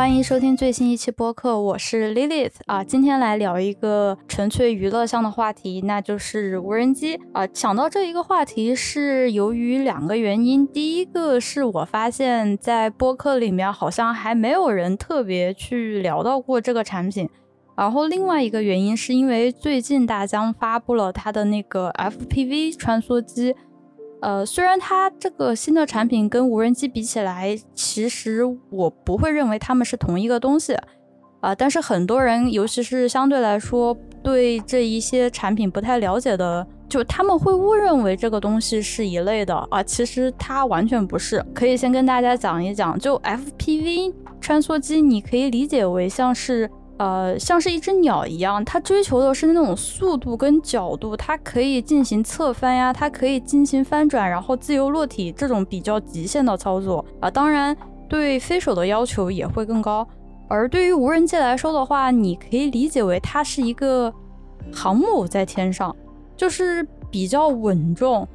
欢迎收听最新一期播客，我是 Lilith 啊，今天来聊一个纯粹娱乐向的话题，那就是无人机啊。想到这一个话题是由于两个原因，第一个是我发现，在播客里面好像还没有人特别去聊到过这个产品，然后另外一个原因是因为最近大疆发布了它的那个 FPV 穿梭机。呃，虽然它这个新的产品跟无人机比起来，其实我不会认为它们是同一个东西，啊，但是很多人，尤其是相对来说对这一些产品不太了解的，就他们会误认为这个东西是一类的啊，其实它完全不是。可以先跟大家讲一讲，就 FPV 穿梭机，你可以理解为像是。呃，像是一只鸟一样，它追求的是那种速度跟角度，它可以进行侧翻呀，它可以进行翻转，然后自由落体这种比较极限的操作啊。当然，对飞手的要求也会更高。而对于无人机来说的话，你可以理解为它是一个航母在天上，就是比较稳重，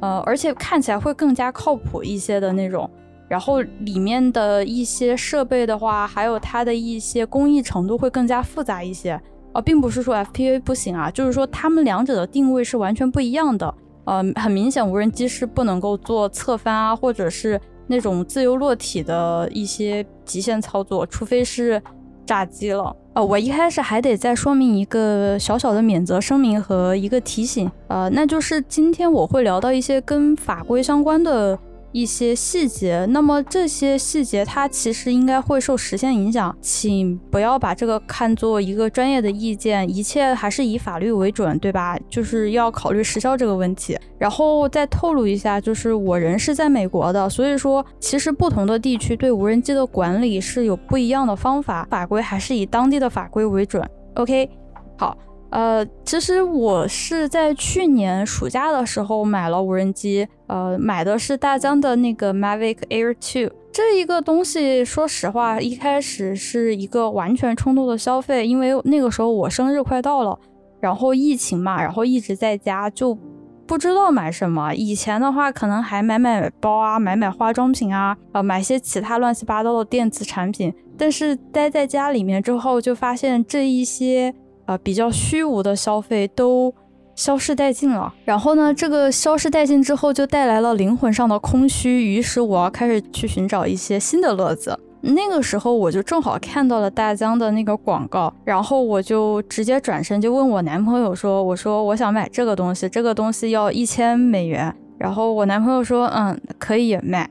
呃，而且看起来会更加靠谱一些的那种。然后里面的一些设备的话，还有它的一些工艺程度会更加复杂一些啊，并不是说 FPV 不行啊，就是说它们两者的定位是完全不一样的。呃，很明显，无人机是不能够做侧翻啊，或者是那种自由落体的一些极限操作，除非是炸机了。呃，我一开始还得再说明一个小小的免责声明和一个提醒，呃，那就是今天我会聊到一些跟法规相关的。一些细节，那么这些细节它其实应该会受时限影响，请不要把这个看作一个专业的意见，一切还是以法律为准，对吧？就是要考虑时效这个问题。然后再透露一下，就是我人是在美国的，所以说其实不同的地区对无人机的管理是有不一样的方法，法规还是以当地的法规为准。OK，好。呃，其实我是在去年暑假的时候买了无人机，呃，买的是大疆的那个 Mavic Air Two 这一个东西。说实话，一开始是一个完全冲动的消费，因为那个时候我生日快到了，然后疫情嘛，然后一直在家，就不知道买什么。以前的话，可能还买买包啊，买买化妆品啊，呃，买些其他乱七八糟的电子产品。但是待在家里面之后，就发现这一些。啊，比较虚无的消费都消失殆尽了。然后呢，这个消失殆尽之后，就带来了灵魂上的空虚。于是我要开始去寻找一些新的乐子。那个时候，我就正好看到了大疆的那个广告，然后我就直接转身就问我男朋友说：“我说我想买这个东西，这个东西要一千美元。”然后我男朋友说：“嗯，可以买。”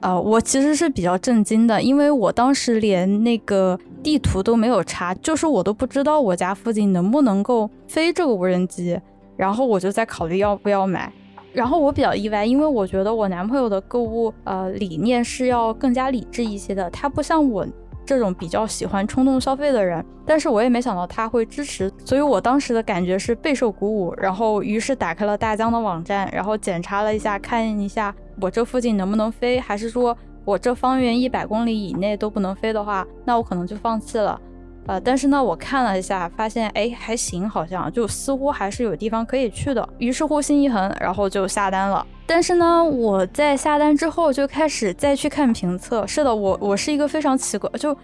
呃，我其实是比较震惊的，因为我当时连那个地图都没有查，就是我都不知道我家附近能不能够飞这个无人机，然后我就在考虑要不要买。然后我比较意外，因为我觉得我男朋友的购物呃理念是要更加理智一些的，他不像我这种比较喜欢冲动消费的人。但是我也没想到他会支持，所以我当时的感觉是备受鼓舞。然后于是打开了大疆的网站，然后检查了一下，看一下。我这附近能不能飞？还是说我这方圆一百公里以内都不能飞的话，那我可能就放弃了。呃，但是呢，我看了一下，发现哎还行，好像就似乎还是有地方可以去的。于是乎心一横，然后就下单了。但是呢，我在下单之后就开始再去看评测。是的，我我是一个非常奇怪，就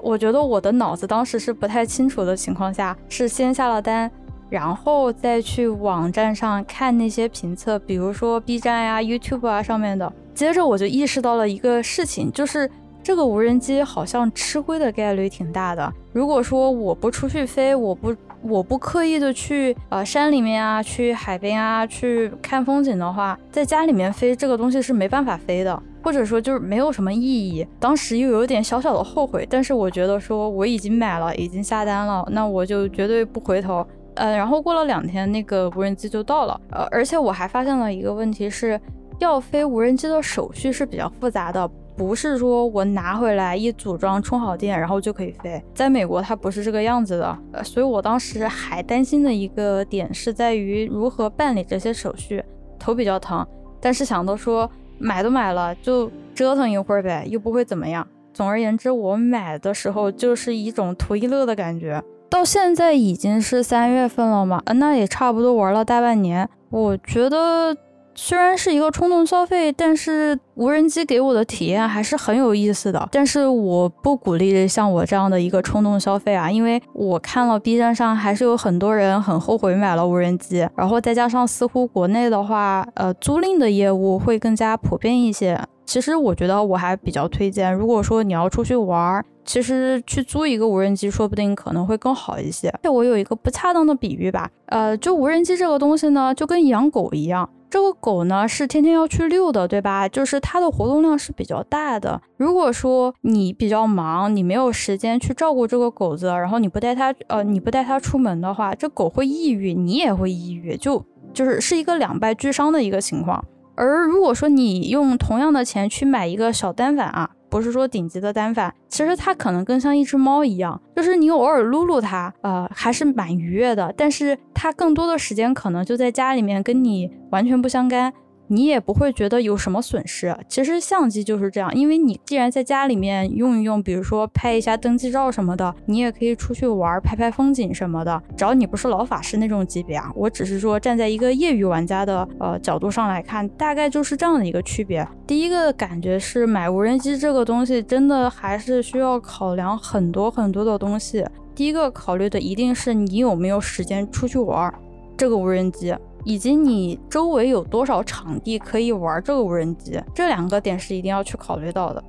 我觉得我的脑子当时是不太清楚的情况下，是先下了单。然后再去网站上看那些评测，比如说 B 站呀、YouTube 啊上面的。接着我就意识到了一个事情，就是这个无人机好像吃亏的概率挺大的。如果说我不出去飞，我不我不刻意的去呃山里面啊、去海边啊去看风景的话，在家里面飞这个东西是没办法飞的，或者说就是没有什么意义。当时又有点小小的后悔，但是我觉得说我已经买了，已经下单了，那我就绝对不回头。呃，然后过了两天，那个无人机就到了。呃，而且我还发现了一个问题，是要飞无人机的手续是比较复杂的，不是说我拿回来一组装，充好电，然后就可以飞。在美国，它不是这个样子的。呃，所以我当时还担心的一个点是在于如何办理这些手续，头比较疼。但是想到说买都买了，就折腾一会儿呗，又不会怎么样。总而言之，我买的时候就是一种图一乐的感觉。到现在已经是三月份了嘛，那也差不多玩了大半年。我觉得虽然是一个冲动消费，但是无人机给我的体验还是很有意思的。但是我不鼓励像我这样的一个冲动消费啊，因为我看了 B 站上还是有很多人很后悔买了无人机，然后再加上似乎国内的话，呃，租赁的业务会更加普遍一些。其实我觉得我还比较推荐，如果说你要出去玩，其实去租一个无人机，说不定可能会更好一些。我有一个不恰当的比喻吧，呃，就无人机这个东西呢，就跟养狗一样。这个狗呢是天天要去遛的，对吧？就是它的活动量是比较大的。如果说你比较忙，你没有时间去照顾这个狗子，然后你不带它，呃，你不带它出门的话，这狗会抑郁，你也会抑郁，就就是是一个两败俱伤的一个情况。而如果说你用同样的钱去买一个小单反啊。不是说顶级的单反，其实它可能更像一只猫一样，就是你偶尔撸撸它，呃，还是蛮愉悦的。但是它更多的时间可能就在家里面，跟你完全不相干。你也不会觉得有什么损失。其实相机就是这样，因为你既然在家里面用一用，比如说拍一下登记照什么的，你也可以出去玩儿，拍拍风景什么的。只要你不是老法师那种级别啊，我只是说站在一个业余玩家的呃角度上来看，大概就是这样的一个区别。第一个感觉是买无人机这个东西真的还是需要考量很多很多的东西。第一个考虑的一定是你有没有时间出去玩儿这个无人机。以及你周围有多少场地可以玩这个无人机，这两个点是一定要去考虑到的，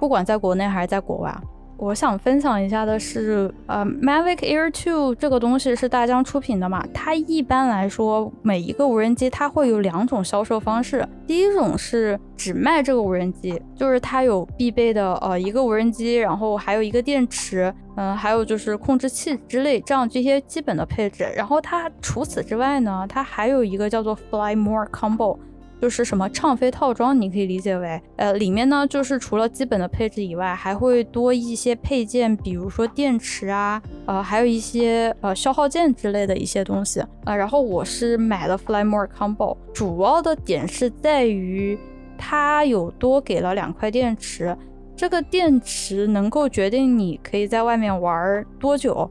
不管在国内还是在国外。我想分享一下的是，呃，Mavic Air 2这个东西是大疆出品的嘛？它一般来说每一个无人机它会有两种销售方式，第一种是只卖这个无人机，就是它有必备的呃一个无人机，然后还有一个电池，嗯，还有就是控制器之类这样这些基本的配置。然后它除此之外呢，它还有一个叫做 Fly More Combo。就是什么畅飞套装，你可以理解为，呃，里面呢就是除了基本的配置以外，还会多一些配件，比如说电池啊，呃，还有一些呃消耗件之类的一些东西啊。然后我是买了 Fly More Combo，主要的点是在于它有多给了两块电池，这个电池能够决定你可以在外面玩多久。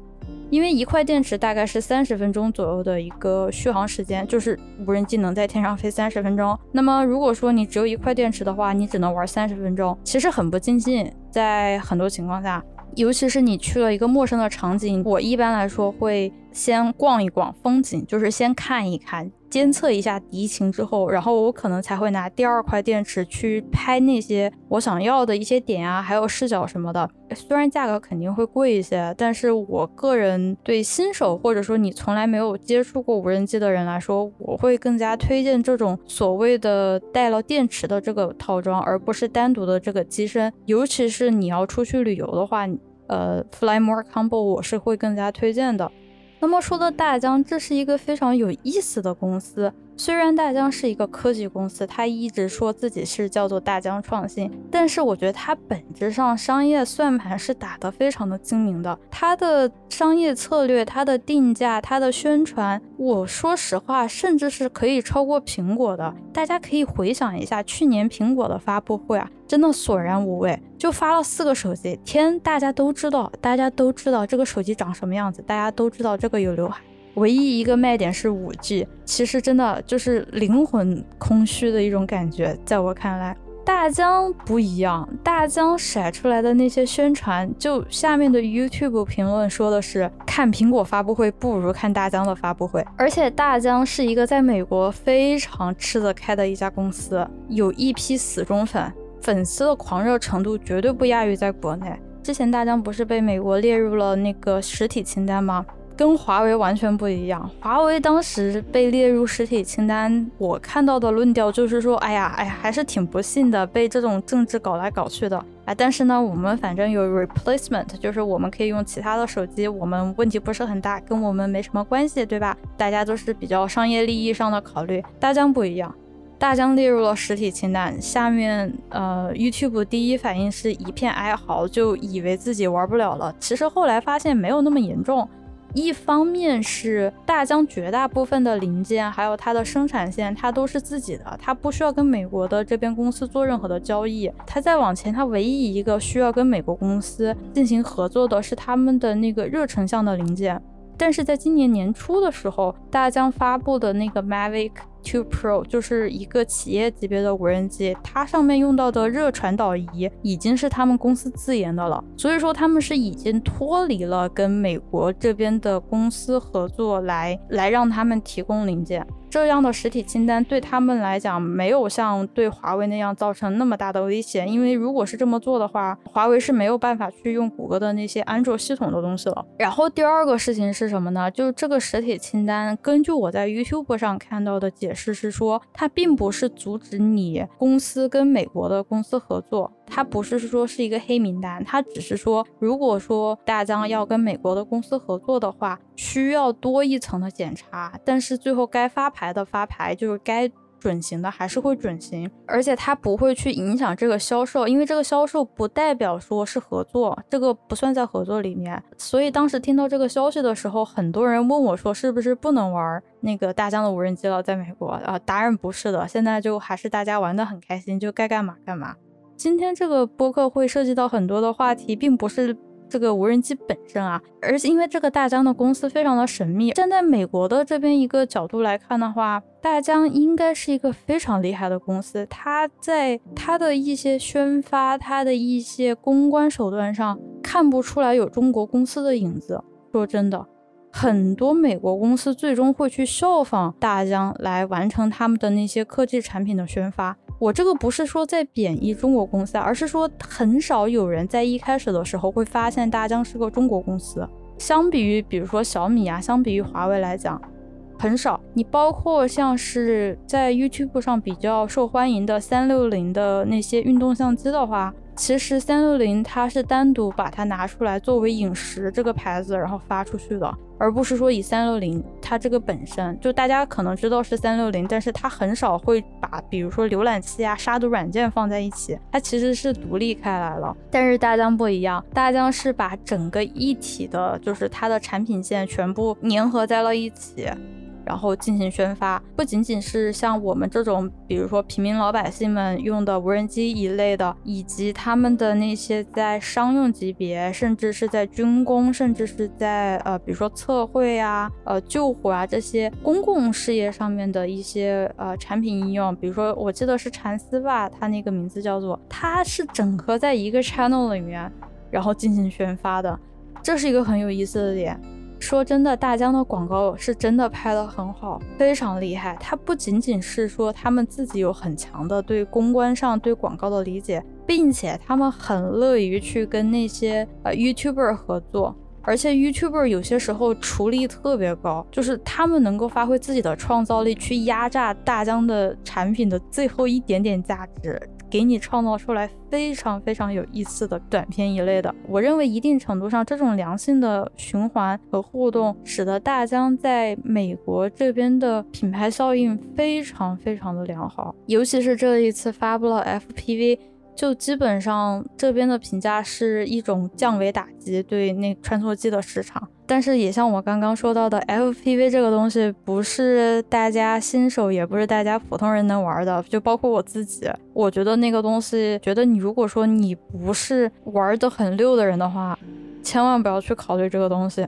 因为一块电池大概是三十分钟左右的一个续航时间，就是无人机能在天上飞三十分钟。那么如果说你只有一块电池的话，你只能玩三十分钟，其实很不尽兴。在很多情况下，尤其是你去了一个陌生的场景，我一般来说会先逛一逛风景，就是先看一看。监测一下敌情之后，然后我可能才会拿第二块电池去拍那些我想要的一些点啊，还有视角什么的。虽然价格肯定会贵一些，但是我个人对新手或者说你从来没有接触过无人机的人来说，我会更加推荐这种所谓的带了电池的这个套装，而不是单独的这个机身。尤其是你要出去旅游的话，呃，Fly More Combo 我是会更加推荐的。那么说到大疆，这是一个非常有意思的公司。虽然大疆是一个科技公司，它一直说自己是叫做大疆创新，但是我觉得它本质上商业算盘是打得非常的精明的。它的商业策略、它的定价、它的宣传，我说实话，甚至是可以超过苹果的。大家可以回想一下去年苹果的发布会啊，真的索然无味，就发了四个手机。天，大家都知道，大家都知道这个手机长什么样子，大家都知道这个有刘海。唯一一个卖点是五 G，其实真的就是灵魂空虚的一种感觉。在我看来，大疆不一样，大疆甩出来的那些宣传，就下面的 YouTube 评论说的是看苹果发布会不如看大疆的发布会。而且大疆是一个在美国非常吃得开的一家公司，有一批死忠粉，粉丝的狂热程度绝对不亚于在国内。之前大疆不是被美国列入了那个实体清单吗？跟华为完全不一样。华为当时被列入实体清单，我看到的论调就是说，哎呀，哎呀，还是挺不幸的，被这种政治搞来搞去的。哎，但是呢，我们反正有 replacement，就是我们可以用其他的手机，我们问题不是很大，跟我们没什么关系，对吧？大家都是比较商业利益上的考虑。大疆不一样，大疆列入了实体清单，下面呃，YouTube 第一反应是一片哀嚎，就以为自己玩不了了。其实后来发现没有那么严重。一方面是大疆绝大部分的零件，还有它的生产线，它都是自己的，它不需要跟美国的这边公司做任何的交易。它再往前，它唯一一个需要跟美国公司进行合作的是他们的那个热成像的零件。但是在今年年初的时候，大疆发布的那个 Mavic Two Pro，就是一个企业级别的无人机，它上面用到的热传导仪已经是他们公司自研的了，所以说他们是已经脱离了跟美国这边的公司合作来来让他们提供零件。这样的实体清单对他们来讲没有像对华为那样造成那么大的威胁，因为如果是这么做的话，华为是没有办法去用谷歌的那些安卓系统的东西了。然后第二个事情是什么呢？就是这个实体清单，根据我在 YouTube 上看到的解释是说，它并不是阻止你公司跟美国的公司合作。它不是说是一个黑名单，它只是说，如果说大疆要跟美国的公司合作的话，需要多一层的检查，但是最后该发牌来的发牌，就是该准行的还是会准行，而且它不会去影响这个销售，因为这个销售不代表说是合作，这个不算在合作里面。所以当时听到这个消息的时候，很多人问我说，是不是不能玩那个大疆的无人机了？在美国啊，答案不是的，现在就还是大家玩的很开心，就该干嘛干嘛。今天这个播客会涉及到很多的话题，并不是这个无人机本身啊，而且因为这个大疆的公司非常的神秘。站在美国的这边一个角度来看的话，大疆应该是一个非常厉害的公司，它在它的一些宣发、它的一些公关手段上看不出来有中国公司的影子。说真的，很多美国公司最终会去效仿大疆来完成他们的那些科技产品的宣发。我这个不是说在贬义中国公司，而是说很少有人在一开始的时候会发现大疆是个中国公司。相比于比如说小米啊，相比于华为来讲，很少。你包括像是在 YouTube 上比较受欢迎的三六零的那些运动相机的话。其实三六零它是单独把它拿出来作为饮食这个牌子，然后发出去的，而不是说以三六零它这个本身就大家可能知道是三六零，但是它很少会把比如说浏览器啊、杀毒软件放在一起，它其实是独立开来了。但是大疆不一样，大疆是把整个一体的，就是它的产品线全部粘合在了一起。然后进行宣发，不仅仅是像我们这种，比如说平民老百姓们用的无人机一类的，以及他们的那些在商用级别，甚至是在军工，甚至是在呃，比如说测绘啊、呃救火啊这些公共事业上面的一些呃产品应用，比如说我记得是蚕丝吧，它那个名字叫做，它是整合在一个 channel 里面，然后进行宣发的，这是一个很有意思的点。说真的，大疆的广告是真的拍得很好，非常厉害。它不仅仅是说他们自己有很强的对公关上对广告的理解，并且他们很乐于去跟那些呃 YouTuber 合作，而且 YouTuber 有些时候厨力特别高，就是他们能够发挥自己的创造力去压榨大疆的产品的最后一点点价值。给你创造出来非常非常有意思的短片一类的，我认为一定程度上这种良性的循环和互动，使得大疆在美国这边的品牌效应非常非常的良好，尤其是这一次发布了 FPV。就基本上这边的评价是一种降维打击对那穿梭机的市场，但是也像我刚刚说到的，FPV 这个东西不是大家新手，也不是大家普通人能玩的，就包括我自己，我觉得那个东西，觉得你如果说你不是玩的很溜的人的话，千万不要去考虑这个东西。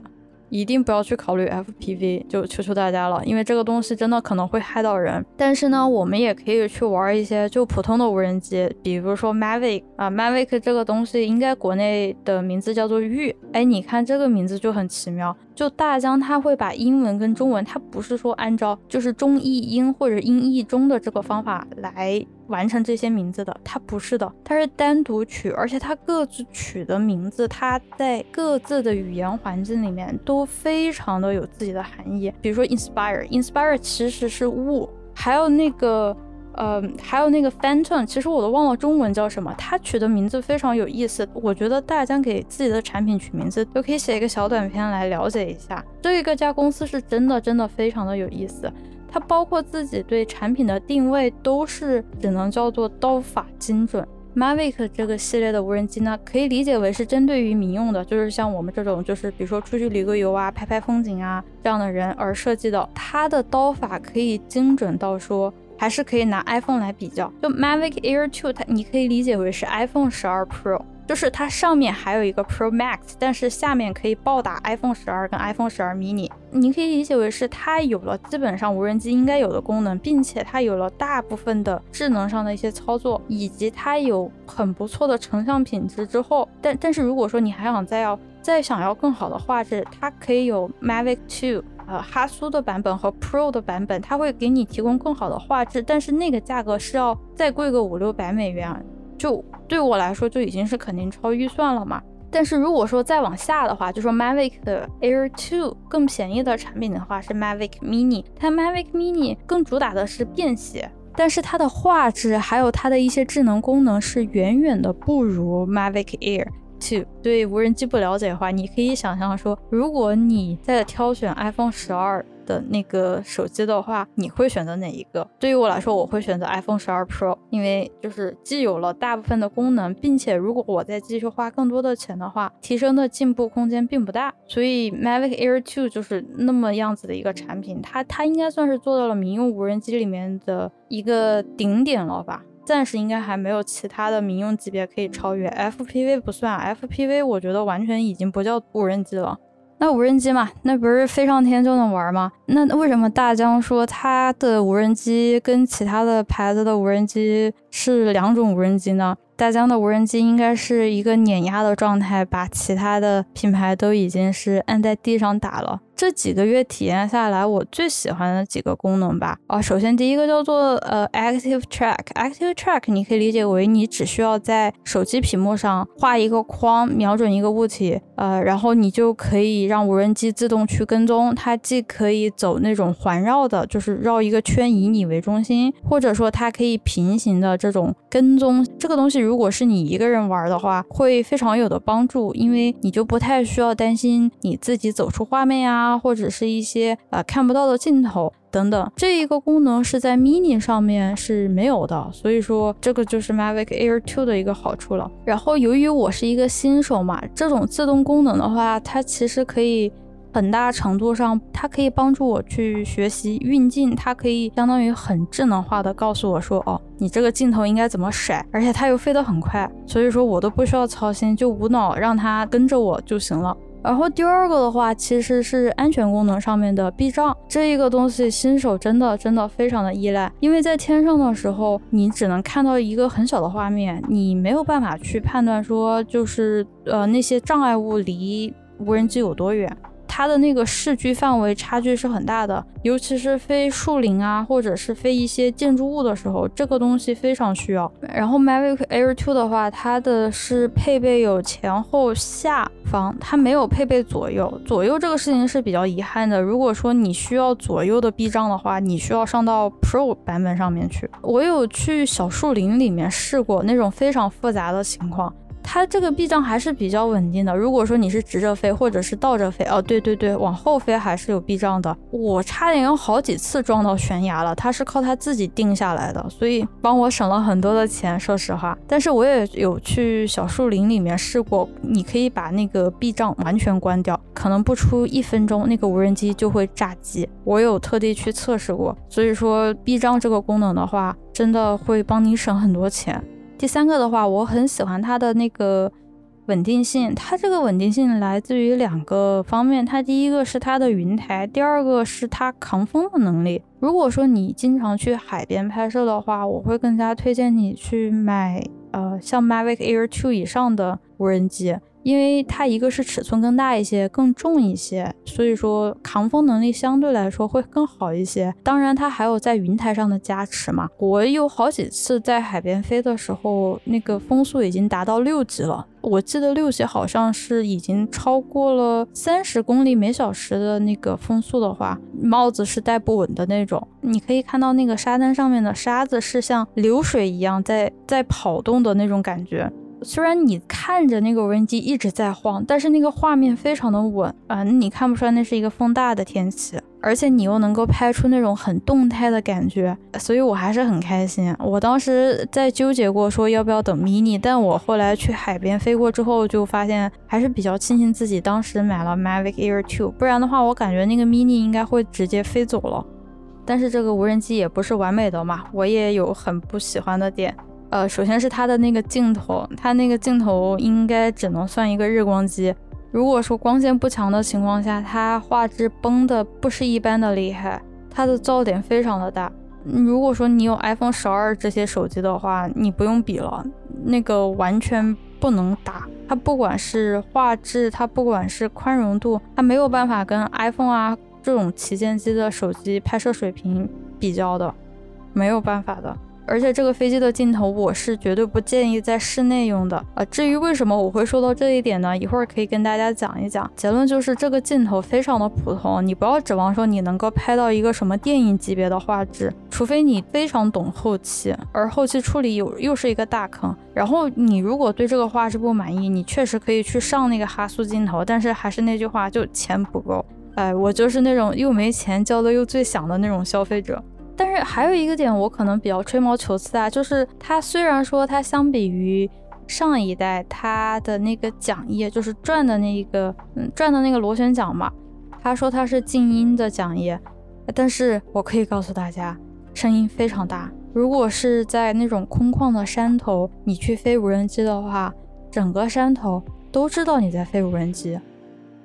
一定不要去考虑 FPV，就求求大家了，因为这个东西真的可能会害到人。但是呢，我们也可以去玩一些就普通的无人机，比如说 Mavic 啊，Mavic 这个东西应该国内的名字叫做玉。哎，你看这个名字就很奇妙。就大疆，它会把英文跟中文，它不是说按照就是中译英或者英译中的这个方法来完成这些名字的，它不是的，它是单独取，而且它各自取的名字，它在各自的语言环境里面都非常的有自己的含义。比如说 inspire，inspire 其实是物，还有那个。呃，还有那个 Phantom，其实我都忘了中文叫什么。它取的名字非常有意思，我觉得大家给自己的产品取名字都可以写一个小短片来了解一下。这一个家公司是真的真的非常的有意思，它包括自己对产品的定位都是只能叫做刀法精准。Mavic 这个系列的无人机呢，可以理解为是针对于民用的，就是像我们这种就是比如说出去旅个游啊、拍拍风景啊这样的人而设计的。它的刀法可以精准到说。还是可以拿 iPhone 来比较，就 Mavic Air 2，它你可以理解为是 iPhone 十二 Pro，就是它上面还有一个 Pro Max，但是下面可以暴打 iPhone 十二跟 iPhone 十二 mini。你可以理解为是它有了基本上无人机应该有的功能，并且它有了大部分的智能上的一些操作，以及它有很不错的成像品质之后，但但是如果说你还想再要再想要更好的画质，它可以有 Mavic Two，呃，哈苏的版本和 Pro 的版本，它会给你提供更好的画质，但是那个价格是要再贵个五六百美元，就对我来说就已经是肯定超预算了嘛。但是如果说再往下的话，就说 Mavic Air 2更便宜的产品的话是 Mavic Mini，它 Mavic Mini 更主打的是便携，但是它的画质还有它的一些智能功能是远远的不如 Mavic Air to。对无人机不了解的话，你可以想象说，如果你在挑选 iPhone 十二。的那个手机的话，你会选择哪一个？对于我来说，我会选择 iPhone 十二 Pro，因为就是既有了大部分的功能，并且如果我再继续花更多的钱的话，提升的进步空间并不大。所以 Mavic Air 2就是那么样子的一个产品，它它应该算是做到了民用无人机里面的一个顶点了吧？暂时应该还没有其他的民用级别可以超越。FPV 不算，FPV 我觉得完全已经不叫无人机了。那无人机嘛，那不是飞上天就能玩吗？那为什么大疆说它的无人机跟其他的牌子的无人机是两种无人机呢？大疆的无人机应该是一个碾压的状态，把其他的品牌都已经是按在地上打了。这几个月体验下来，我最喜欢的几个功能吧。啊，首先第一个叫做呃 Active Track。Active Track 你可以理解为你只需要在手机屏幕上画一个框，瞄准一个物体，呃，然后你就可以让无人机自动去跟踪。它既可以走那种环绕的，就是绕一个圈以你为中心，或者说它可以平行的这种跟踪。这个东西如果是你一个人玩的话，会非常有的帮助，因为你就不太需要担心你自己走出画面呀。啊，或者是一些呃看不到的镜头等等，这一个功能是在 Mini 上面是没有的，所以说这个就是 Mavic Air 2的一个好处了。然后由于我是一个新手嘛，这种自动功能的话，它其实可以很大程度上，它可以帮助我去学习运镜，它可以相当于很智能化的告诉我说，哦，你这个镜头应该怎么甩，而且它又飞得很快，所以说我都不需要操心，就无脑让它跟着我就行了。然后第二个的话，其实是安全功能上面的避障，这一个东西新手真的真的非常的依赖，因为在天上的时候，你只能看到一个很小的画面，你没有办法去判断说就是呃那些障碍物离无人机有多远。它的那个视距范围差距是很大的，尤其是飞树林啊，或者是飞一些建筑物的时候，这个东西非常需要。然后 Mavic Air 2的话，它的是配备有前后下方，它没有配备左右。左右这个事情是比较遗憾的。如果说你需要左右的避障的话，你需要上到 Pro 版本上面去。我有去小树林里面试过那种非常复杂的情况。它这个避障还是比较稳定的。如果说你是直着飞或者是倒着飞，哦，对对对，往后飞还是有避障的。我差点有好几次撞到悬崖了，它是靠它自己定下来的，所以帮我省了很多的钱。说实话，但是我也有去小树林里面试过，你可以把那个避障完全关掉，可能不出一分钟，那个无人机就会炸机。我有特地去测试过，所以说避障这个功能的话，真的会帮你省很多钱。第三个的话，我很喜欢它的那个稳定性。它这个稳定性来自于两个方面，它第一个是它的云台，第二个是它抗风的能力。如果说你经常去海边拍摄的话，我会更加推荐你去买呃像 Mavic Air 2以上的无人机。因为它一个是尺寸更大一些，更重一些，所以说抗风能力相对来说会更好一些。当然，它还有在云台上的加持嘛。我有好几次在海边飞的时候，那个风速已经达到六级了。我记得六级好像是已经超过了三十公里每小时的那个风速的话，帽子是戴不稳的那种。你可以看到那个沙滩上面的沙子是像流水一样在在跑动的那种感觉。虽然你看着那个无人机一直在晃，但是那个画面非常的稳啊，你看不出来那是一个风大的天气，而且你又能够拍出那种很动态的感觉，所以我还是很开心。我当时在纠结过说要不要等 mini，但我后来去海边飞过之后，就发现还是比较庆幸自己当时买了 Mavic Air 2，不然的话我感觉那个 mini 应该会直接飞走了。但是这个无人机也不是完美的嘛，我也有很不喜欢的点。呃，首先是它的那个镜头，它那个镜头应该只能算一个日光机，如果说光线不强的情况下，它画质崩的不是一般的厉害，它的噪点非常的大。如果说你有 iPhone 十二这些手机的话，你不用比了，那个完全不能打。它不管是画质，它不管是宽容度，它没有办法跟 iPhone 啊这种旗舰机的手机拍摄水平比较的，没有办法的。而且这个飞机的镜头，我是绝对不建议在室内用的啊。至于为什么我会说到这一点呢？一会儿可以跟大家讲一讲。结论就是这个镜头非常的普通，你不要指望说你能够拍到一个什么电影级别的画质，除非你非常懂后期，而后期处理有又是一个大坑。然后你如果对这个画质不满意，你确实可以去上那个哈苏镜头，但是还是那句话，就钱不够。哎，我就是那种又没钱交的又最想的那种消费者。但是还有一个点，我可能比较吹毛求疵啊，就是它虽然说它相比于上一代，它的那个桨叶就是转的那一个，嗯，转的那个螺旋桨嘛，他说它是静音的桨叶，但是我可以告诉大家，声音非常大。如果是在那种空旷的山头，你去飞无人机的话，整个山头都知道你在飞无人机，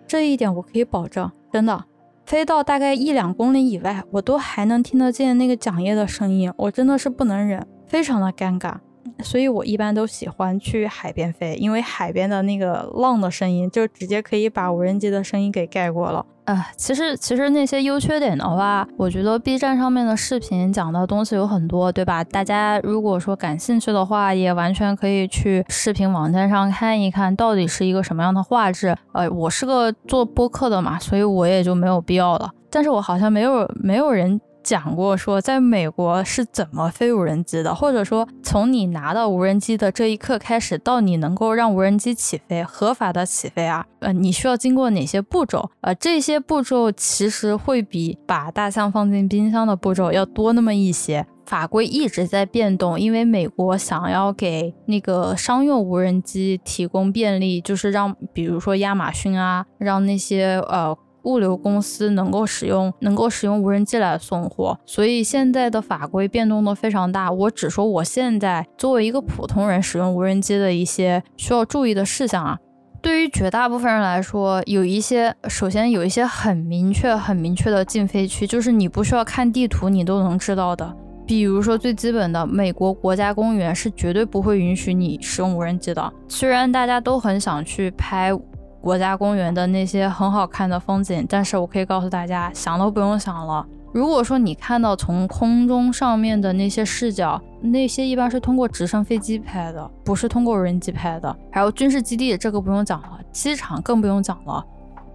这一点我可以保证，真的。飞到大概一两公里以外，我都还能听得见那个桨叶的声音，我真的是不能忍，非常的尴尬。所以我一般都喜欢去海边飞，因为海边的那个浪的声音就直接可以把无人机的声音给盖过了。呃，其实其实那些优缺点的话，我觉得 B 站上面的视频讲的东西有很多，对吧？大家如果说感兴趣的话，也完全可以去视频网站上看一看到底是一个什么样的画质。呃，我是个做播客的嘛，所以我也就没有必要了。但是我好像没有没有人。讲过说，在美国是怎么飞无人机的，或者说从你拿到无人机的这一刻开始，到你能够让无人机起飞，合法的起飞啊，呃，你需要经过哪些步骤？呃，这些步骤其实会比把大象放进冰箱的步骤要多那么一些。法规一直在变动，因为美国想要给那个商用无人机提供便利，就是让比如说亚马逊啊，让那些呃。物流公司能够使用能够使用无人机来送货，所以现在的法规变动都非常大。我只说我现在作为一个普通人使用无人机的一些需要注意的事项啊。对于绝大部分人来说，有一些首先有一些很明确、很明确的禁飞区，就是你不需要看地图你都能知道的。比如说最基本的，美国国家公园是绝对不会允许你使用无人机的。虽然大家都很想去拍。国家公园的那些很好看的风景，但是我可以告诉大家，想都不用想了。如果说你看到从空中上面的那些视角，那些一般是通过直升飞机拍的，不是通过无人机拍的。还有军事基地，这个不用讲了，机场更不用讲了，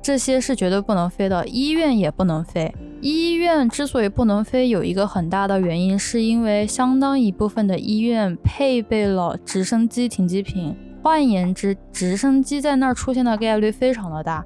这些是绝对不能飞的。医院也不能飞。医院之所以不能飞，有一个很大的原因，是因为相当一部分的医院配备了直升机停机坪。换言之，直升机在那儿出现的概率非常的大，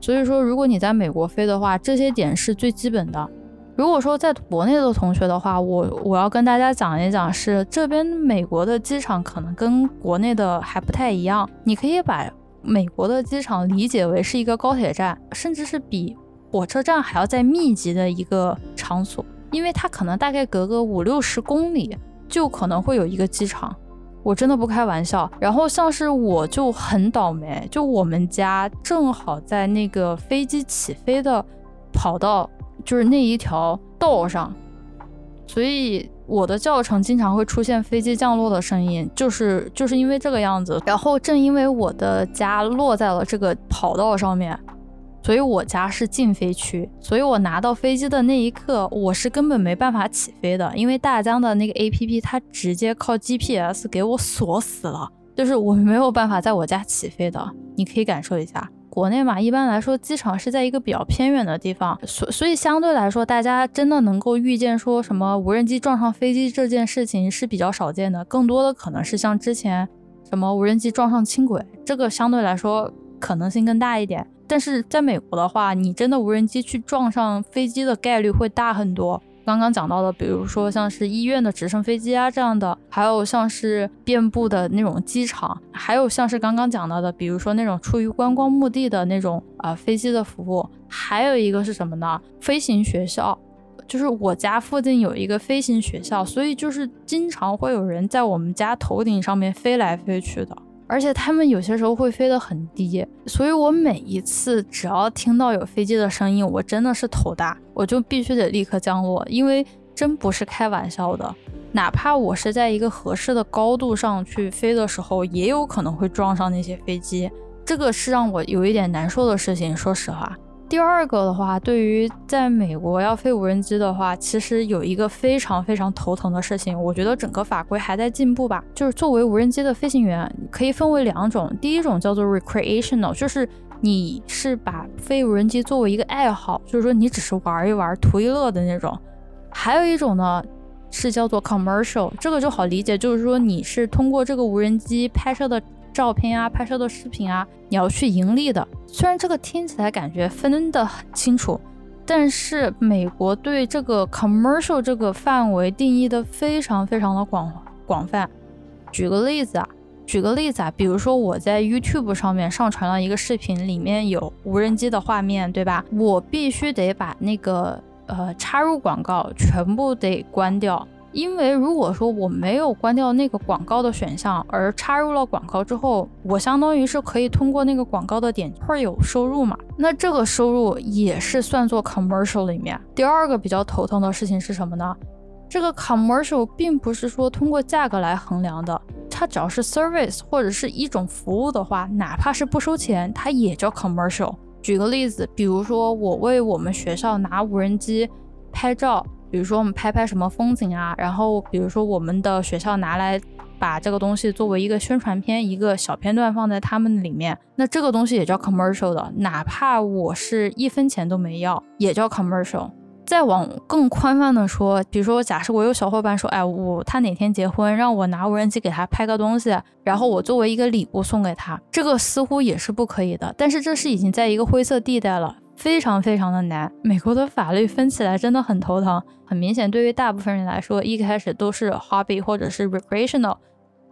所以说，如果你在美国飞的话，这些点是最基本的。如果说在国内的同学的话，我我要跟大家讲一讲，是这边美国的机场可能跟国内的还不太一样。你可以把美国的机场理解为是一个高铁站，甚至是比火车站还要再密集的一个场所，因为它可能大概隔个五六十公里就可能会有一个机场。我真的不开玩笑，然后像是我就很倒霉，就我们家正好在那个飞机起飞的跑道，就是那一条道上，所以我的教程经常会出现飞机降落的声音，就是就是因为这个样子。然后正因为我的家落在了这个跑道上面。所以我家是禁飞区，所以我拿到飞机的那一刻，我是根本没办法起飞的，因为大疆的那个 A P P 它直接靠 G P S 给我锁死了，就是我没有办法在我家起飞的。你可以感受一下，国内嘛，一般来说机场是在一个比较偏远的地方，所所以相对来说，大家真的能够预见说什么无人机撞上飞机这件事情是比较少见的，更多的可能是像之前什么无人机撞上轻轨，这个相对来说可能性更大一点。但是在美国的话，你真的无人机去撞上飞机的概率会大很多。刚刚讲到的，比如说像是医院的直升飞机啊这样的，还有像是遍布的那种机场，还有像是刚刚讲到的，比如说那种出于观光目的的那种啊飞机的服务。还有一个是什么呢？飞行学校，就是我家附近有一个飞行学校，所以就是经常会有人在我们家头顶上面飞来飞去的。而且它们有些时候会飞得很低，所以我每一次只要听到有飞机的声音，我真的是头大，我就必须得立刻降落，因为真不是开玩笑的。哪怕我是在一个合适的高度上去飞的时候，也有可能会撞上那些飞机，这个是让我有一点难受的事情。说实话，第二个的话，对于在美国要飞无人机的话，其实有一个非常非常头疼的事情，我觉得整个法规还在进步吧。就是作为无人机的飞行员，可以分为两种，第一种叫做 recreational，就是你是把飞无人机作为一个爱好，就是说你只是玩一玩、图一乐的那种；还有一种呢。是叫做 commercial，这个就好理解，就是说你是通过这个无人机拍摄的照片啊、拍摄的视频啊，你要去盈利的。虽然这个听起来感觉分得很清楚，但是美国对这个 commercial 这个范围定义的非常非常的广广泛。举个例子啊，举个例子啊，比如说我在 YouTube 上面上传了一个视频，里面有无人机的画面，对吧？我必须得把那个。呃，插入广告全部得关掉，因为如果说我没有关掉那个广告的选项，而插入了广告之后，我相当于是可以通过那个广告的点会有收入嘛？那这个收入也是算作 commercial 里面。第二个比较头疼的事情是什么呢？这个 commercial 并不是说通过价格来衡量的，它只要是 service 或者是一种服务的话，哪怕是不收钱，它也叫 commercial。举个例子，比如说我为我们学校拿无人机拍照，比如说我们拍拍什么风景啊，然后比如说我们的学校拿来把这个东西作为一个宣传片，一个小片段放在他们里面，那这个东西也叫 commercial 的，哪怕我是一分钱都没要，也叫 commercial。再往更宽泛的说，比如说，假设我有小伙伴说，哎，我他哪天结婚，让我拿无人机给他拍个东西，然后我作为一个礼物送给他，这个似乎也是不可以的。但是这是已经在一个灰色地带了，非常非常的难。美国的法律分起来真的很头疼。很明显，对于大部分人来说，一开始都是 hobby 或者是 recreational，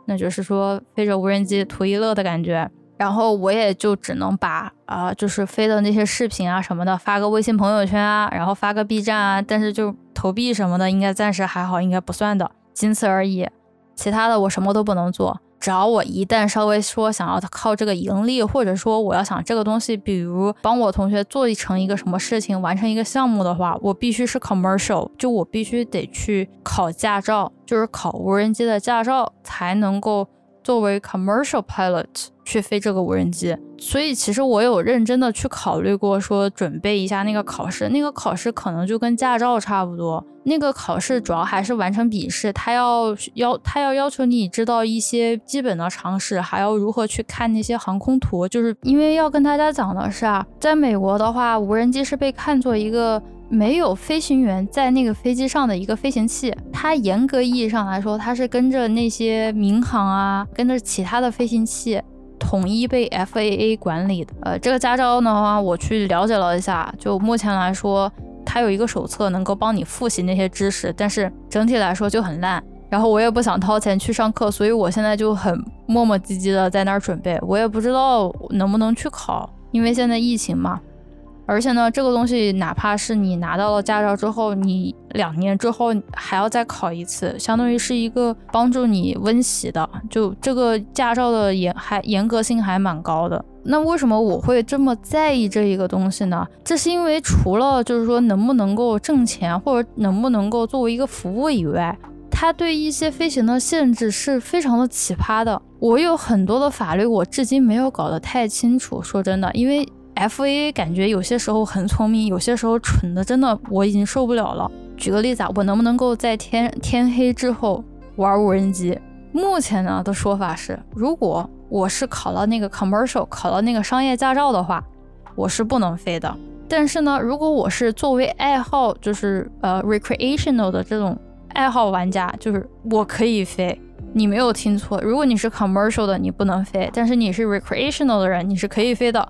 那就是说飞着无人机图一乐的感觉。然后我也就只能把啊，就是飞的那些视频啊什么的发个微信朋友圈啊，然后发个 B 站啊，但是就投币什么的应该暂时还好，应该不算的，仅此而已。其他的我什么都不能做。只要我一旦稍微说想要靠这个盈利，或者说我要想这个东西，比如帮我同学做成一个什么事情，完成一个项目的话，我必须是 commercial，就我必须得去考驾照，就是考无人机的驾照才能够。作为 commercial pilot 去飞这个无人机，所以其实我有认真的去考虑过，说准备一下那个考试。那个考试可能就跟驾照差不多。那个考试主要还是完成笔试，他要要他要要求你知道一些基本的常识，还要如何去看那些航空图。就是因为要跟大家讲的是啊，在美国的话，无人机是被看作一个。没有飞行员在那个飞机上的一个飞行器，它严格意义上来说，它是跟着那些民航啊，跟着其他的飞行器统一被 FAA 管理的。呃，这个驾照的话，我去了解了一下，就目前来说，它有一个手册能够帮你复习那些知识，但是整体来说就很烂。然后我也不想掏钱去上课，所以我现在就很磨磨唧唧的在那儿准备，我也不知道能不能去考，因为现在疫情嘛。而且呢，这个东西哪怕是你拿到了驾照之后，你两年之后还要再考一次，相当于是一个帮助你温习的。就这个驾照的严还严格性还蛮高的。那为什么我会这么在意这一个东西呢？这是因为除了就是说能不能够挣钱，或者能不能够作为一个服务以外，它对一些飞行的限制是非常的奇葩的。我有很多的法律，我至今没有搞得太清楚。说真的，因为。F A A 感觉有些时候很聪明，有些时候蠢的，真的我已经受不了了。举个例子啊，我能不能够在天天黑之后玩无人机？目前呢的说法是，如果我是考了那个 commercial，考了那个商业驾照的话，我是不能飞的。但是呢，如果我是作为爱好，就是呃 recreational 的这种爱好玩家，就是我可以飞。你没有听错，如果你是 commercial 的，你不能飞；但是你是 recreational 的人，你是可以飞的。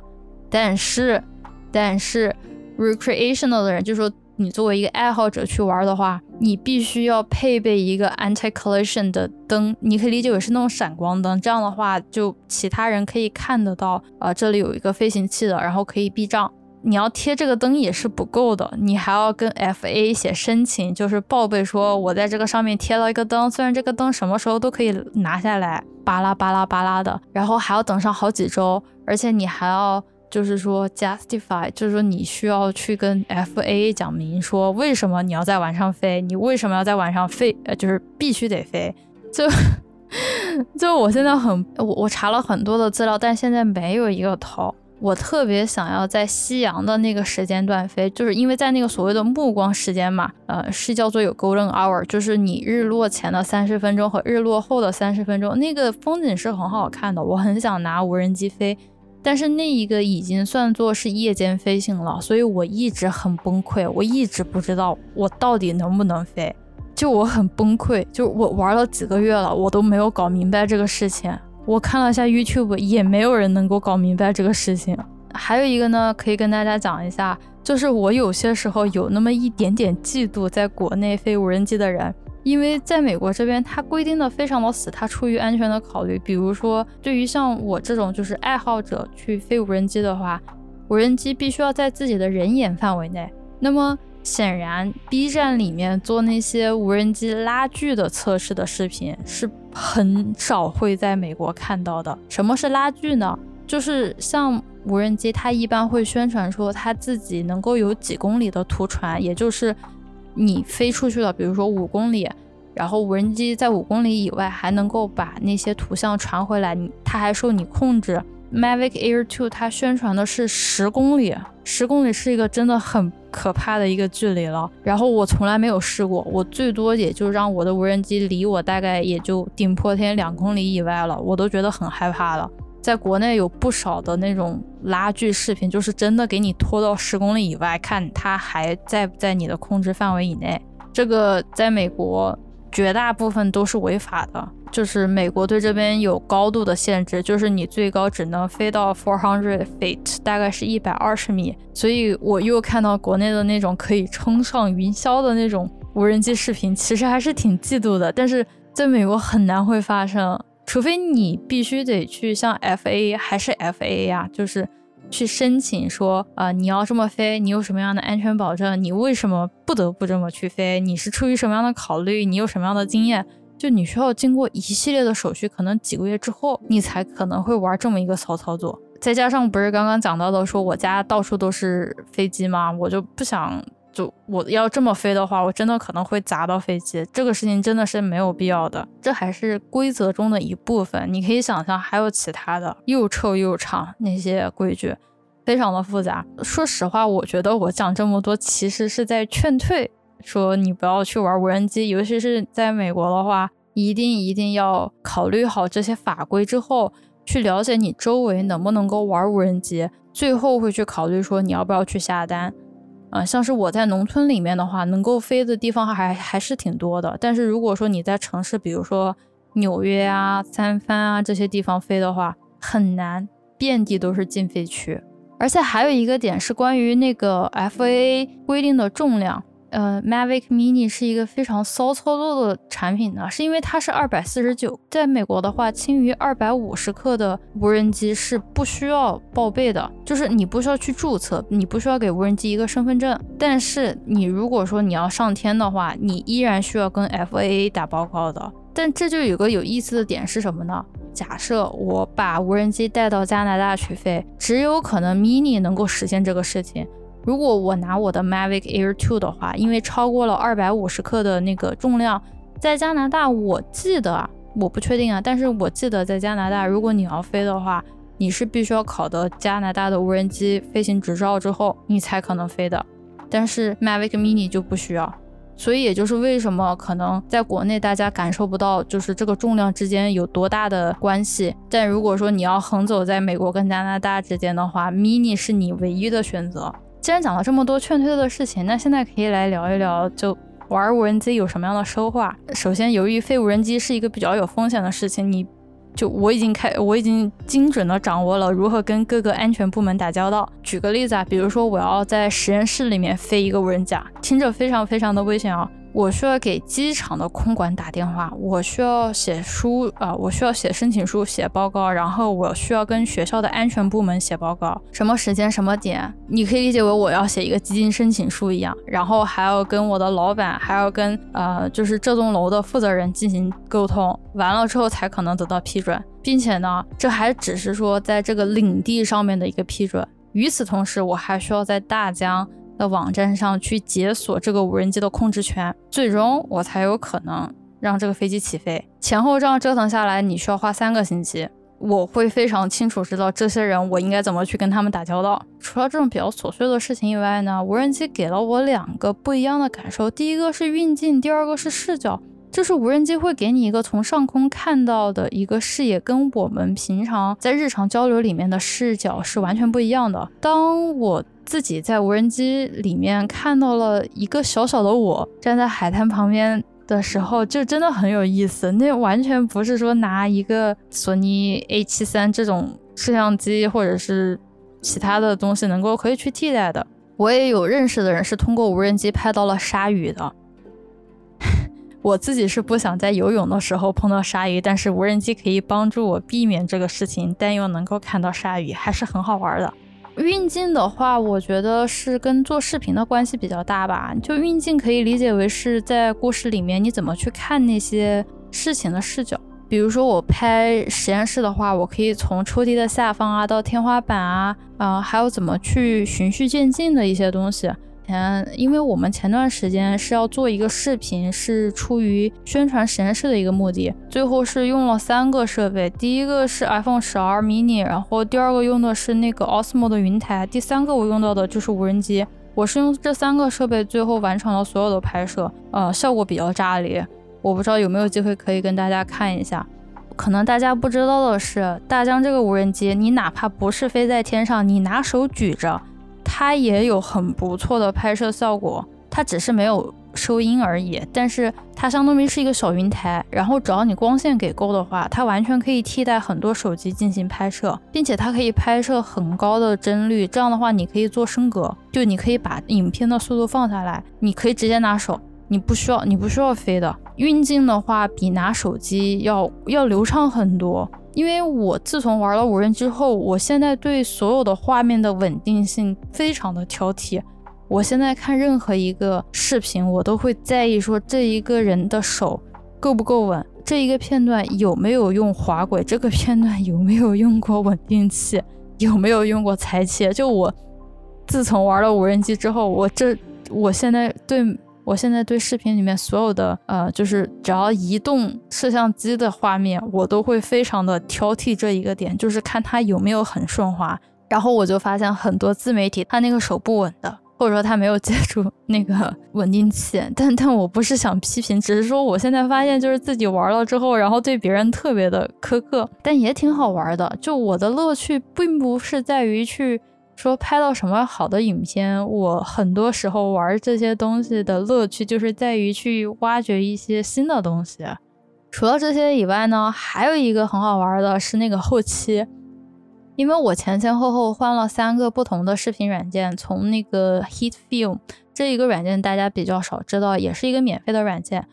但是，但是，recreational 的人，就说你作为一个爱好者去玩的话，你必须要配备一个 anti-collision 的灯，你可以理解为是那种闪光灯。这样的话，就其他人可以看得到，啊，这里有一个飞行器的，然后可以避障。你要贴这个灯也是不够的，你还要跟 FA 写申请，就是报备说我在这个上面贴了一个灯，虽然这个灯什么时候都可以拿下来，巴拉巴拉巴拉的，然后还要等上好几周，而且你还要就是说 justify，就是说你需要去跟 FAA 讲明说为什么你要在晚上飞，你为什么要在晚上飞，呃，就是必须得飞，就 就我现在很我我查了很多的资料，但现在没有一个头。我特别想要在夕阳的那个时间段飞，就是因为在那个所谓的暮光时间嘛，呃，是叫做有 golden hour，就是你日落前的三十分钟和日落后的三十分钟，那个风景是很好看的。我很想拿无人机飞，但是那一个已经算作是夜间飞行了，所以我一直很崩溃，我一直不知道我到底能不能飞，就我很崩溃，就我玩了几个月了，我都没有搞明白这个事情。我看了一下 YouTube，也没有人能够搞明白这个事情。还有一个呢，可以跟大家讲一下，就是我有些时候有那么一点点嫉妒在国内飞无人机的人，因为在美国这边，它规定的非常的死，它出于安全的考虑，比如说对于像我这种就是爱好者去飞无人机的话，无人机必须要在自己的人眼范围内。那么显然，B 站里面做那些无人机拉锯的测试的视频是很少会在美国看到的。什么是拉锯呢？就是像无人机，它一般会宣传说它自己能够有几公里的图传，也就是你飞出去了，比如说五公里，然后无人机在五公里以外还能够把那些图像传回来，它还受你控制。Mavic Air 2它宣传的是十公里，十公里是一个真的很可怕的一个距离了。然后我从来没有试过，我最多也就让我的无人机离我大概也就顶破天两公里以外了，我都觉得很害怕了。在国内有不少的那种拉锯视频，就是真的给你拖到十公里以外，看它还在不在你的控制范围以内。这个在美国。绝大部分都是违法的，就是美国对这边有高度的限制，就是你最高只能飞到 four hundred feet，大概是一百二十米。所以我又看到国内的那种可以冲上云霄的那种无人机视频，其实还是挺嫉妒的。但是在美国很难会发生，除非你必须得去像 FA 还是 FA 呀，就是。去申请说，啊，你要这么飞，你有什么样的安全保证？你为什么不得不这么去飞？你是出于什么样的考虑？你有什么样的经验？就你需要经过一系列的手续，可能几个月之后，你才可能会玩这么一个骚操作。再加上不是刚刚讲到的，说我家到处都是飞机吗？我就不想。就我要这么飞的话，我真的可能会砸到飞机。这个事情真的是没有必要的，这还是规则中的一部分。你可以想象还有其他的又臭又长那些规矩，非常的复杂。说实话，我觉得我讲这么多其实是在劝退，说你不要去玩无人机，尤其是在美国的话，一定一定要考虑好这些法规之后，去了解你周围能不能够玩无人机，最后会去考虑说你要不要去下单。啊，像是我在农村里面的话，能够飞的地方还还是挺多的。但是如果说你在城市，比如说纽约啊、三藩啊这些地方飞的话，很难，遍地都是禁飞区。而且还有一个点是关于那个 FAA 规定的重量。呃，Mavic Mini 是一个非常骚操作的产品呢，是因为它是二百四十九，在美国的话，轻于二百五十克的无人机是不需要报备的，就是你不需要去注册，你不需要给无人机一个身份证，但是你如果说你要上天的话，你依然需要跟 FAA 打报告的。但这就有个有意思的点是什么呢？假设我把无人机带到加拿大去飞，只有可能 Mini 能够实现这个事情。如果我拿我的 Mavic Air 2的话，因为超过了二百五十克的那个重量，在加拿大我记得我不确定啊，但是我记得在加拿大，如果你要飞的话，你是必须要考得加拿大的无人机飞行执照之后，你才可能飞的。但是 Mavic Mini 就不需要，所以也就是为什么可能在国内大家感受不到就是这个重量之间有多大的关系。但如果说你要横走在美国跟加拿大之间的话，Mini 是你唯一的选择。既然讲了这么多劝退的事情，那现在可以来聊一聊，就玩无人机有什么样的收获。首先，由于飞无人机是一个比较有风险的事情，你就我已经开，我已经精准的掌握了如何跟各个安全部门打交道。举个例子啊，比如说我要在实验室里面飞一个无人机，听着非常非常的危险啊。我需要给机场的空管打电话，我需要写书啊，我需要写申请书、写报告，然后我需要跟学校的安全部门写报告，什么时间、什么点，你可以理解为我要写一个基金申请书一样，然后还要跟我的老板，还要跟呃，就是这栋楼的负责人进行沟通，完了之后才可能得到批准，并且呢，这还只是说在这个领地上面的一个批准，与此同时，我还需要在大疆。的网站上去解锁这个无人机的控制权，最终我才有可能让这个飞机起飞。前后这样折腾下来，你需要花三个星期。我会非常清楚知道这些人我应该怎么去跟他们打交道。除了这种比较琐碎的事情以外呢，无人机给了我两个不一样的感受。第一个是运镜，第二个是视角。就是无人机会给你一个从上空看到的一个视野，跟我们平常在日常交流里面的视角是完全不一样的。当我自己在无人机里面看到了一个小小的我站在海滩旁边的时候，就真的很有意思。那完全不是说拿一个索尼 A 七三这种摄像机或者是其他的东西能够可以去替代的。我也有认识的人是通过无人机拍到了鲨鱼的。我自己是不想在游泳的时候碰到鲨鱼，但是无人机可以帮助我避免这个事情，但又能够看到鲨鱼，还是很好玩的。运镜的话，我觉得是跟做视频的关系比较大吧。就运镜可以理解为是在故事里面你怎么去看那些事情的视角。比如说我拍实验室的话，我可以从抽屉的下方啊到天花板啊，啊，还有怎么去循序渐进的一些东西。前，因为我们前段时间是要做一个视频，是出于宣传实验室的一个目的，最后是用了三个设备，第一个是 iPhone 十二 mini，然后第二个用的是那个 Osmo 的云台，第三个我用到的就是无人机。我是用这三个设备，最后完成了所有的拍摄，呃，效果比较炸裂。我不知道有没有机会可以跟大家看一下。可能大家不知道的是，大疆这个无人机，你哪怕不是飞在天上，你拿手举着。它也有很不错的拍摄效果，它只是没有收音而已。但是它相当于是一个小云台，然后只要你光线给够的话，它完全可以替代很多手机进行拍摄，并且它可以拍摄很高的帧率。这样的话，你可以做升格，就你可以把影片的速度放下来，你可以直接拿手，你不需要你不需要飞的。运镜的话，比拿手机要要流畅很多。因为我自从玩了无人之后，我现在对所有的画面的稳定性非常的挑剔。我现在看任何一个视频，我都会在意说这一个人的手够不够稳，这一个片段有没有用滑轨，这个片段有没有用过稳定器，有没有用过裁切。就我自从玩了无人机之后，我这我现在对。我现在对视频里面所有的呃，就是只要移动摄像机的画面，我都会非常的挑剔这一个点，就是看它有没有很顺滑。然后我就发现很多自媒体，他那个手不稳的，或者说他没有接触 那个稳定器。但但我不是想批评，只是说我现在发现就是自己玩了之后，然后对别人特别的苛刻，但也挺好玩的。就我的乐趣并不是在于去。说拍到什么好的影片，我很多时候玩这些东西的乐趣就是在于去挖掘一些新的东西。除了这些以外呢，还有一个很好玩的是那个后期，因为我前前后后换了三个不同的视频软件，从那个 Heat Film 这一个软件大家比较少知道，也是一个免费的软件，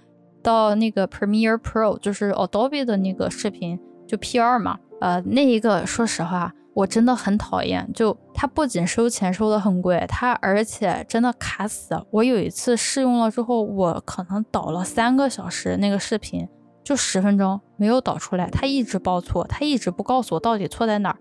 到那个 Premiere Pro 就是 Adobe 的那个视频就 P2 嘛，呃，那一个说实话。我真的很讨厌，就它不仅收钱收的很贵，它而且真的卡死。我有一次试用了之后，我可能导了三个小时那个视频，就十分钟没有导出来，它一直报错，它一直不告诉我到底错在哪儿，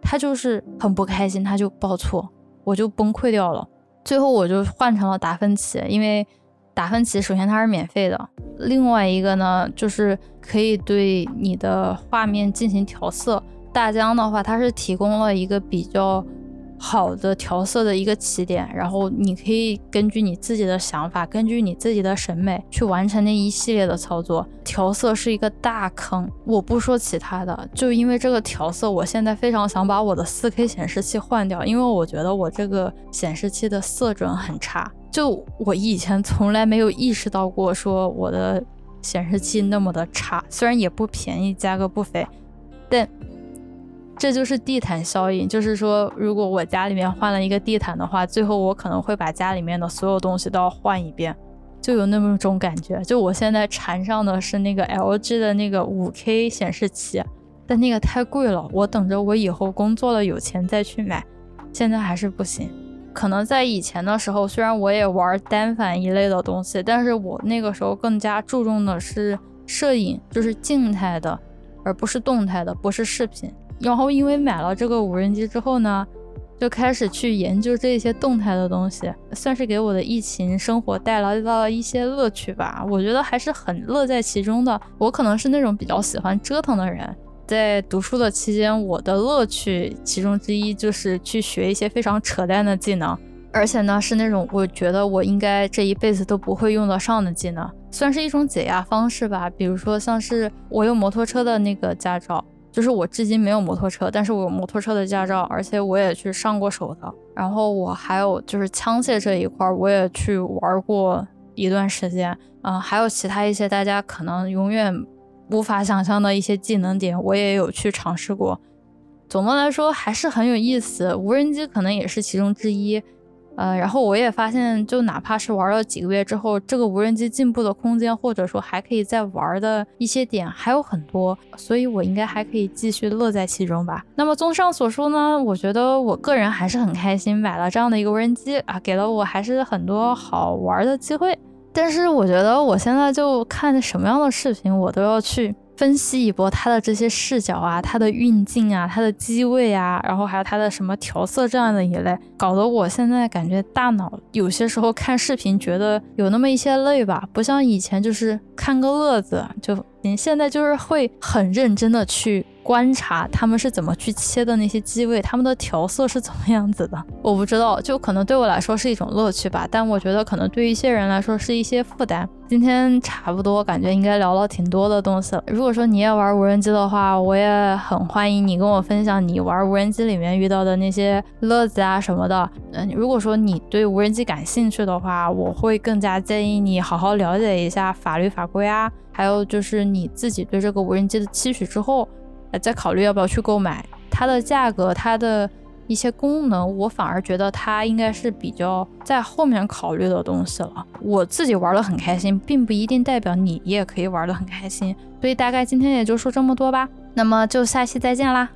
它就是很不开心，它就报错，我就崩溃掉了。最后我就换成了达芬奇，因为达芬奇首先它是免费的，另外一个呢就是可以对你的画面进行调色。大疆的话，它是提供了一个比较好的调色的一个起点，然后你可以根据你自己的想法，根据你自己的审美去完成那一系列的操作。调色是一个大坑，我不说其他的，就因为这个调色，我现在非常想把我的 4K 显示器换掉，因为我觉得我这个显示器的色准很差。就我以前从来没有意识到过，说我的显示器那么的差，虽然也不便宜，价格不菲，但。这就是地毯效应，就是说，如果我家里面换了一个地毯的话，最后我可能会把家里面的所有东西都要换一遍。就有那么种感觉。就我现在缠上的是那个 LG 的那个五 K 显示器，但那个太贵了，我等着我以后工作了有钱再去买，现在还是不行。可能在以前的时候，虽然我也玩单反一类的东西，但是我那个时候更加注重的是摄影，就是静态的，而不是动态的，不是视频。然后因为买了这个无人机之后呢。就开始去研究这些动态的东西，算是给我的疫情生活带来了一些乐趣吧。我觉得还是很乐在其中的。我可能是那种比较喜欢折腾的人，在读书的期间，我的乐趣其中之一就是去学一些非常扯淡的技能，而且呢是那种我觉得我应该这一辈子都不会用得上的技能，算是一种解压方式吧。比如说像是我有摩托车的那个驾照。就是我至今没有摩托车，但是我有摩托车的驾照，而且我也去上过手的。然后我还有就是枪械这一块，我也去玩过一段时间。嗯，还有其他一些大家可能永远无法想象的一些技能点，我也有去尝试过。总的来说还是很有意思，无人机可能也是其中之一。呃，然后我也发现，就哪怕是玩了几个月之后，这个无人机进步的空间，或者说还可以再玩的一些点还有很多，所以我应该还可以继续乐在其中吧。那么综上所述呢，我觉得我个人还是很开心买了这样的一个无人机啊，给了我还是很多好玩的机会。但是我觉得我现在就看什么样的视频，我都要去。分析一波他的这些视角啊，他的运镜啊，他的机位啊，然后还有他的什么调色这样的一类，搞得我现在感觉大脑有些时候看视频觉得有那么一些累吧，不像以前就是看个乐子就。您现在就是会很认真的去观察他们是怎么去切的那些机位，他们的调色是怎么样子的。我不知道，就可能对我来说是一种乐趣吧，但我觉得可能对一些人来说是一些负担。今天差不多，感觉应该聊了挺多的东西了。如果说你也玩无人机的话，我也很欢迎你跟我分享你玩无人机里面遇到的那些乐子啊什么的。嗯，如果说你对无人机感兴趣的话，我会更加建议你好好了解一下法律法规啊。还有就是你自己对这个无人机的期许之后，再考虑要不要去购买。它的价格，它的一些功能，我反而觉得它应该是比较在后面考虑的东西了。我自己玩的很开心，并不一定代表你也可以玩的很开心。所以大概今天也就说这么多吧。那么就下期再见啦。